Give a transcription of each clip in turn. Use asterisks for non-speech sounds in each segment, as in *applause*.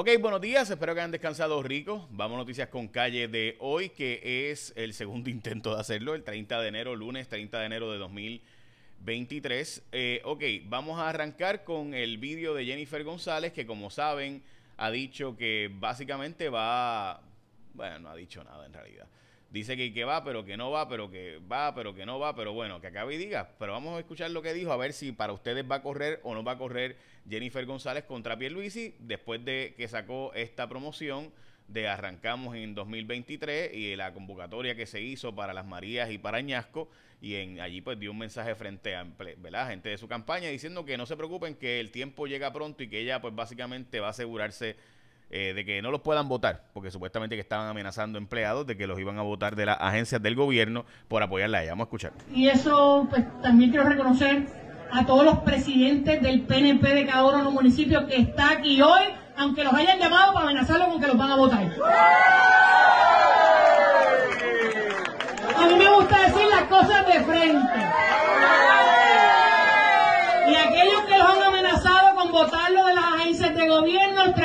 Ok, buenos días, espero que hayan descansado ricos. Vamos a noticias con calle de hoy, que es el segundo *laughs* intento de hacerlo, el 30 de enero, lunes 30 de enero de 2023. Eh, ok, vamos a arrancar con el vídeo de Jennifer González, que como saben ha dicho que básicamente va, bueno, no ha dicho nada en realidad dice que, que va, pero que no va, pero que va, pero que no va, pero bueno, que acabe y diga. Pero vamos a escuchar lo que dijo, a ver si para ustedes va a correr o no va a correr Jennifer González contra Pierluisi después de que sacó esta promoción de arrancamos en 2023 y la convocatoria que se hizo para las Marías y para Añasco y en allí pues dio un mensaje frente a ¿verdad? gente de su campaña diciendo que no se preocupen que el tiempo llega pronto y que ella pues básicamente va a asegurarse eh, de que no los puedan votar, porque supuestamente que estaban amenazando empleados de que los iban a votar de las agencias del gobierno por apoyarla a ella. Vamos a escuchar. Y eso, pues también quiero reconocer a todos los presidentes del PNP de cada uno de los municipios que está aquí hoy, aunque los hayan llamado para amenazarlos con que los van a votar. A mí me gusta decir las cosas de frente. Y aquellos que los han amenazado con votarlo de gobierno,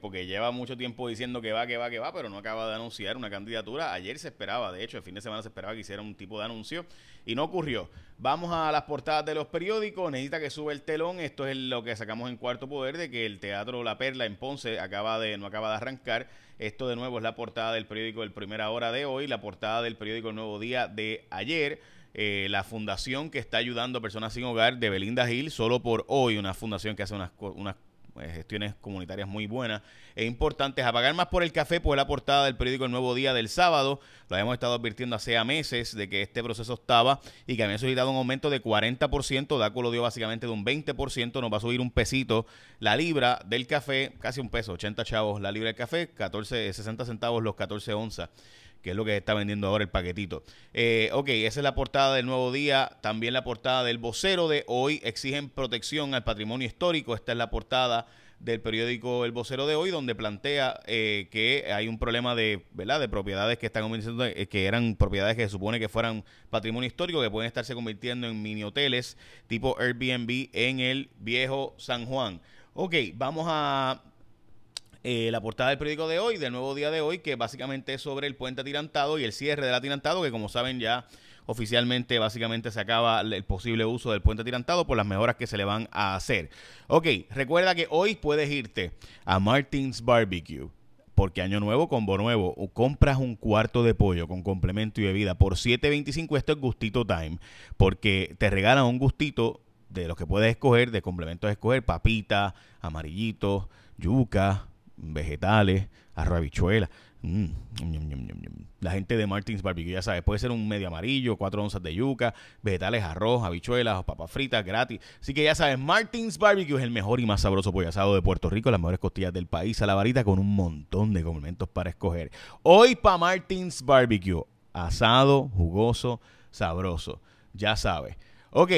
porque lleva mucho tiempo diciendo que va, que va, que va, pero no acaba de anunciar una candidatura. Ayer se esperaba, de hecho, el fin de semana se esperaba que hiciera un tipo de anuncio y no ocurrió. Vamos a las portadas de los periódicos, necesita que sube el telón, esto es lo que sacamos en Cuarto Poder, de que el Teatro La Perla en Ponce acaba de, no acaba de arrancar. Esto de nuevo es la portada del periódico El Primera Hora de hoy, la portada del periódico El Nuevo Día de ayer. Eh, la fundación que está ayudando a personas sin hogar de Belinda Hill, solo por hoy, una fundación que hace unas, unas gestiones comunitarias muy buenas e importantes. A pagar más por el café, pues la portada del periódico El Nuevo Día del sábado. Lo habíamos estado advirtiendo hace meses de que este proceso estaba y que había solicitado un aumento de 40%. DACO lo dio básicamente de un 20%. Nos va a subir un pesito la libra del café, casi un peso, 80 chavos la libra del café, 14, 60 centavos los 14 onzas que es lo que está vendiendo ahora el paquetito. Eh, ok, esa es la portada del nuevo día, también la portada del vocero de hoy, exigen protección al patrimonio histórico, esta es la portada del periódico El Vocero de hoy, donde plantea eh, que hay un problema de, ¿verdad? de propiedades que están eh, que eran propiedades que se supone que fueran patrimonio histórico, que pueden estarse convirtiendo en mini hoteles tipo Airbnb en el viejo San Juan. Ok, vamos a eh, la portada del periódico de hoy, del nuevo día de hoy, que básicamente es sobre el puente atirantado y el cierre del atirantado, que como saben ya oficialmente básicamente se acaba el posible uso del puente atirantado por las mejoras que se le van a hacer. Ok, recuerda que hoy puedes irte a Martins Barbecue. Porque año nuevo, combo nuevo, o compras un cuarto de pollo con complemento y bebida por 7.25, esto es gustito time, porque te regalan un gustito de los que puedes escoger, de complementos a escoger, papita, amarillito, yuca, vegetales, arroz habichuela. Mm, la gente de Martins Barbecue, ya sabes, puede ser un medio amarillo, cuatro onzas de yuca, vegetales, arroz, habichuelas, papas fritas gratis. Así que ya sabes, Martins Barbecue es el mejor y más sabroso pollo asado de Puerto Rico, las mejores costillas del país a la varita con un montón de complementos para escoger. Hoy para Martins Barbecue, asado, jugoso, sabroso. Ya sabes. Ok,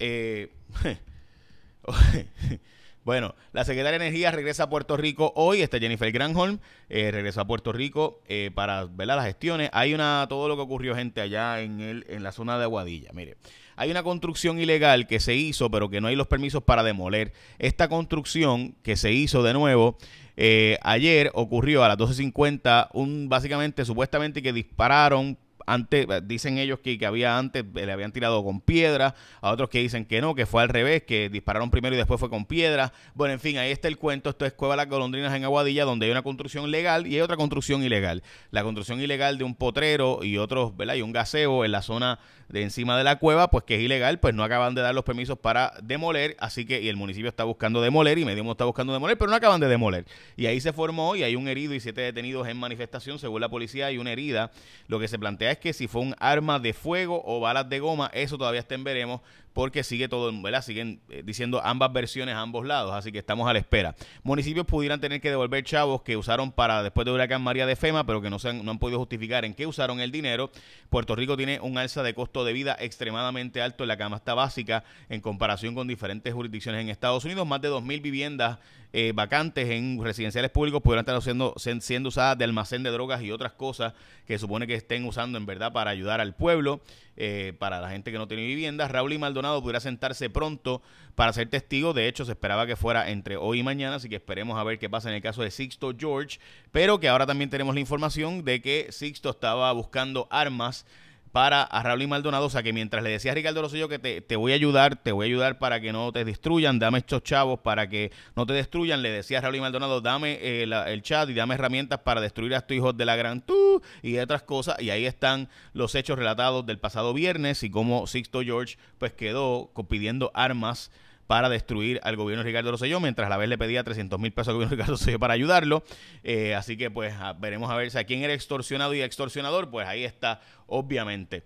eh. *laughs* Bueno, la secretaria de Energía regresa a Puerto Rico hoy. Está Jennifer Granholm. Eh, regresó a Puerto Rico eh, para ver las gestiones. Hay una todo lo que ocurrió, gente, allá en, el, en la zona de Aguadilla. Mire, hay una construcción ilegal que se hizo, pero que no hay los permisos para demoler. Esta construcción que se hizo de nuevo eh, ayer ocurrió a las 12.50. Un, básicamente, supuestamente que dispararon antes, dicen ellos que, que había antes, le habían tirado con piedra, a otros que dicen que no, que fue al revés, que dispararon primero y después fue con piedra. Bueno, en fin, ahí está el cuento. Esto es Cueva Las Golondrinas en Aguadilla, donde hay una construcción legal y hay otra construcción ilegal. La construcción ilegal de un potrero y otros, ¿verdad? Y un gaseo en la zona de encima de la cueva, pues que es ilegal, pues no acaban de dar los permisos para demoler, así que y el municipio está buscando demoler y Medio está buscando demoler, pero no acaban de demoler. Y ahí se formó y hay un herido y siete detenidos en manifestación, según la policía hay una herida. Lo que se plantea es que si fue un arma de fuego o balas de goma, eso todavía está veremos, porque sigue todo, ¿verdad? Siguen eh, diciendo ambas versiones a ambos lados, así que estamos a la espera. Municipios pudieran tener que devolver chavos que usaron para después de huracán María de Fema, pero que no, se han, no han podido justificar en qué usaron el dinero. Puerto Rico tiene un alza de costo de vida extremadamente alto en la canasta básica en comparación con diferentes jurisdicciones en Estados Unidos. Más de 2.000 viviendas eh, vacantes en residenciales públicos pudieran estar siendo, siendo usadas de almacén de drogas y otras cosas que supone que estén usando en verdad para ayudar al pueblo. Eh, para la gente que no tiene vivienda. Raúl y Maldonado pudiera sentarse pronto para ser testigo. De hecho, se esperaba que fuera entre hoy y mañana, así que esperemos a ver qué pasa en el caso de Sixto George. Pero que ahora también tenemos la información de que Sixto estaba buscando armas para a Raúl Maldonado. O sea que mientras le decía a Ricardo Rosselló que te, voy a ayudar, te voy a ayudar para que no te destruyan, dame estos chavos para que no te destruyan, le decía a Raúl Maldonado, dame eh, el chat y dame herramientas para destruir a estos hijos de la gran tú y otras cosas. Y ahí están los hechos relatados del pasado viernes y cómo Sixto George pues quedó pidiendo armas para destruir al gobierno de Ricardo Rosselló, mientras a la vez le pedía 300 mil pesos al gobierno de Ricardo Rosselló para ayudarlo. Eh, así que pues veremos a ver si a quién era extorsionado y extorsionador, pues ahí está, obviamente.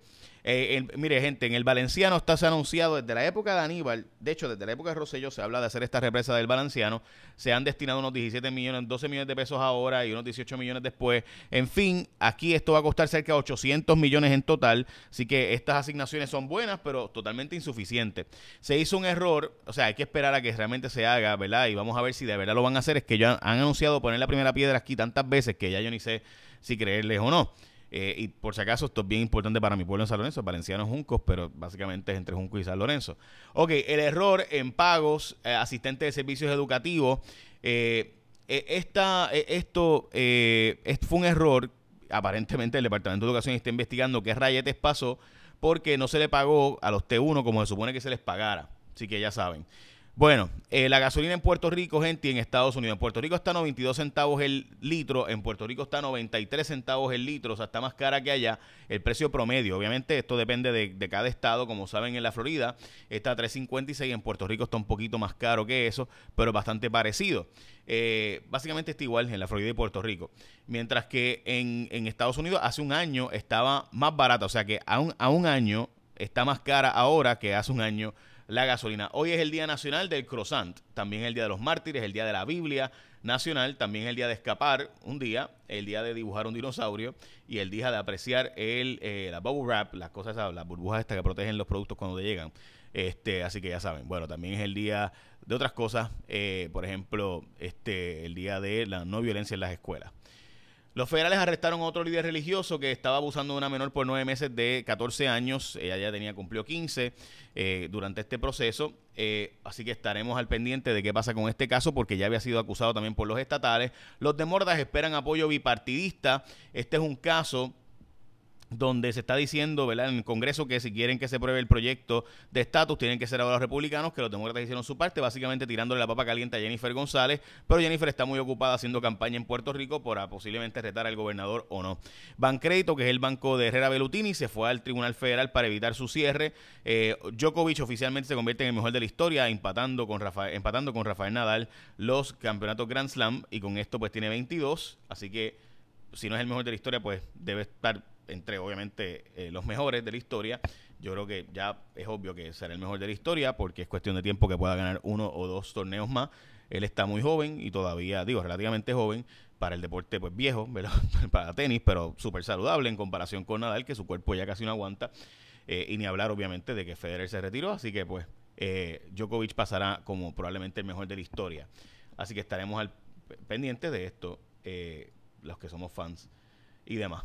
Eh, mire, gente, en el Valenciano está anunciado desde la época de Aníbal, de hecho, desde la época de Rosselló se habla de hacer esta represa del Valenciano. Se han destinado unos 17 millones, 12 millones de pesos ahora y unos 18 millones después. En fin, aquí esto va a costar cerca de 800 millones en total. Así que estas asignaciones son buenas, pero totalmente insuficientes. Se hizo un error, o sea, hay que esperar a que realmente se haga, ¿verdad? Y vamos a ver si de verdad lo van a hacer. Es que ya han anunciado poner la primera piedra aquí tantas veces que ya yo ni sé si creerles o no. Eh, y por si acaso, esto es bien importante para mi pueblo en San Lorenzo, Valenciano Juncos, pero básicamente es entre Junco y San Lorenzo. Ok, el error en pagos, eh, asistente de servicios educativos. Eh, e, esta, e, esto fue un error. Aparentemente el Departamento de Educación está investigando qué rayetes pasó porque no se le pagó a los T1 como se supone que se les pagara. Así que ya saben. Bueno, eh, la gasolina en Puerto Rico, gente, y en Estados Unidos. En Puerto Rico está 92 centavos el litro, en Puerto Rico está 93 centavos el litro, o sea, está más cara que allá el precio promedio. Obviamente esto depende de, cada estado, como saben en la Florida está a 3.56, en Puerto Rico está un poquito más caro que eso, pero bastante parecido. Eh, básicamente está igual en la Florida y Puerto Rico. Mientras que en, en, Estados Unidos hace un año estaba más barata, o sea que a un, a un año está más cara ahora que hace un año la gasolina. Hoy es el Día Nacional del Croissant, también el Día de los Mártires, el Día de la Biblia Nacional, también el Día de escapar un día, el Día de dibujar un dinosaurio y el Día de apreciar el, eh, la bubble wrap, las cosas, las burbujas estas que protegen los productos cuando llegan. Este, así que ya saben, bueno, también es el día de otras cosas, eh, por ejemplo, este, el día de la no violencia en las escuelas. Los federales arrestaron a otro líder religioso que estaba abusando de una menor por nueve meses de 14 años. Ella ya tenía cumplió 15 eh, durante este proceso. Eh, así que estaremos al pendiente de qué pasa con este caso porque ya había sido acusado también por los estatales. Los de Mordas esperan apoyo bipartidista. Este es un caso donde se está diciendo, ¿verdad? En el Congreso que si quieren que se pruebe el proyecto de estatus, tienen que ser ahora los republicanos, que los demócratas hicieron su parte, básicamente tirándole la papa caliente a Jennifer González, pero Jennifer está muy ocupada haciendo campaña en Puerto Rico para posiblemente retar al gobernador o no. Bancrédito, que es el banco de Herrera Belutini, se fue al Tribunal Federal para evitar su cierre. Eh, Djokovic oficialmente se convierte en el mejor de la historia, empatando con, Rafael, empatando con Rafael Nadal los campeonatos Grand Slam, y con esto pues tiene 22, así que si no es el mejor de la historia, pues debe estar entre obviamente eh, los mejores de la historia. Yo creo que ya es obvio que será el mejor de la historia porque es cuestión de tiempo que pueda ganar uno o dos torneos más. Él está muy joven y todavía, digo, relativamente joven para el deporte pues viejo, *laughs* para tenis, pero súper saludable en comparación con Nadal, que su cuerpo ya casi no aguanta. Eh, y ni hablar obviamente de que Federer se retiró, así que pues eh, Djokovic pasará como probablemente el mejor de la historia. Así que estaremos al pendiente de esto, los que somos fans y demás.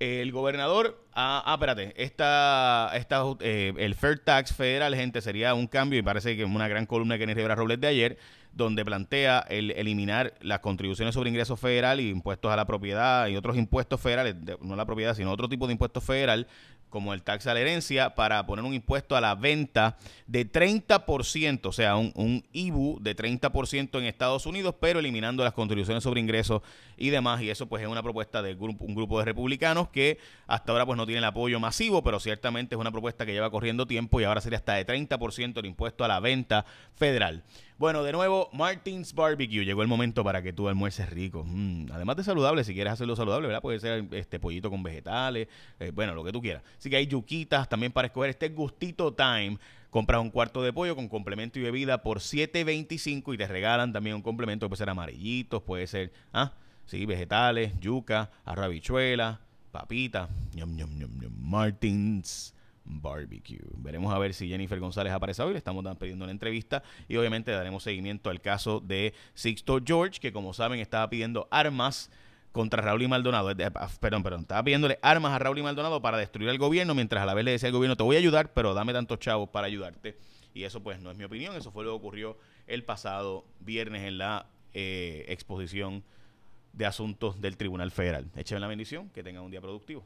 El gobernador, ah, ah espérate, esta, esta, eh, el Fair Tax federal, gente, sería un cambio y parece que es una gran columna Kenny Rivera Robles de ayer, donde plantea el eliminar las contribuciones sobre ingresos federal y impuestos a la propiedad y otros impuestos federales, no la propiedad, sino otro tipo de impuestos federal, como el tax a la herencia, para poner un impuesto a la venta de 30%, o sea, un, IBU de 30% en Estados Unidos, pero eliminando las contribuciones sobre ingresos y demás. Y eso pues es una propuesta de un grupo de republicanos que hasta ahora pues no tiene el apoyo masivo, pero ciertamente es una propuesta que lleva corriendo tiempo y ahora sería hasta de 30% el impuesto a la venta federal. Bueno, de nuevo, Martins Barbecue. Llegó el momento para que tú almuerces rico. Mm, además de saludable, si quieres hacerlo saludable, ¿verdad? Puede ser este pollito con vegetales, eh, bueno, lo que tú quieras. Así que hay yuquitas también para escoger este gustito time. Compras un cuarto de pollo con complemento y bebida por 7.25 y te regalan también un complemento puede ser amarillitos, puede ser, ah, sí, vegetales, yuca, arroz habichuela, papita. Martins Barbecue. Veremos a ver si Jennifer González aparece hoy. Le estamos pidiendo una entrevista y obviamente daremos seguimiento al caso de Sixto George, que como saben estaba pidiendo armas contra Raúl y Maldonado. Ah, perdón, perdón. Estaba pidiéndole armas a Raúl y Maldonado para destruir al gobierno, mientras a la vez le decía al gobierno, te voy a ayudar, pero dame tantos chavos para ayudarte. Y eso pues no es mi opinión. Eso fue lo que ocurrió el pasado viernes en la eh, exposición de asuntos del Tribunal Federal. Écheme la bendición. Que tengan un día productivo.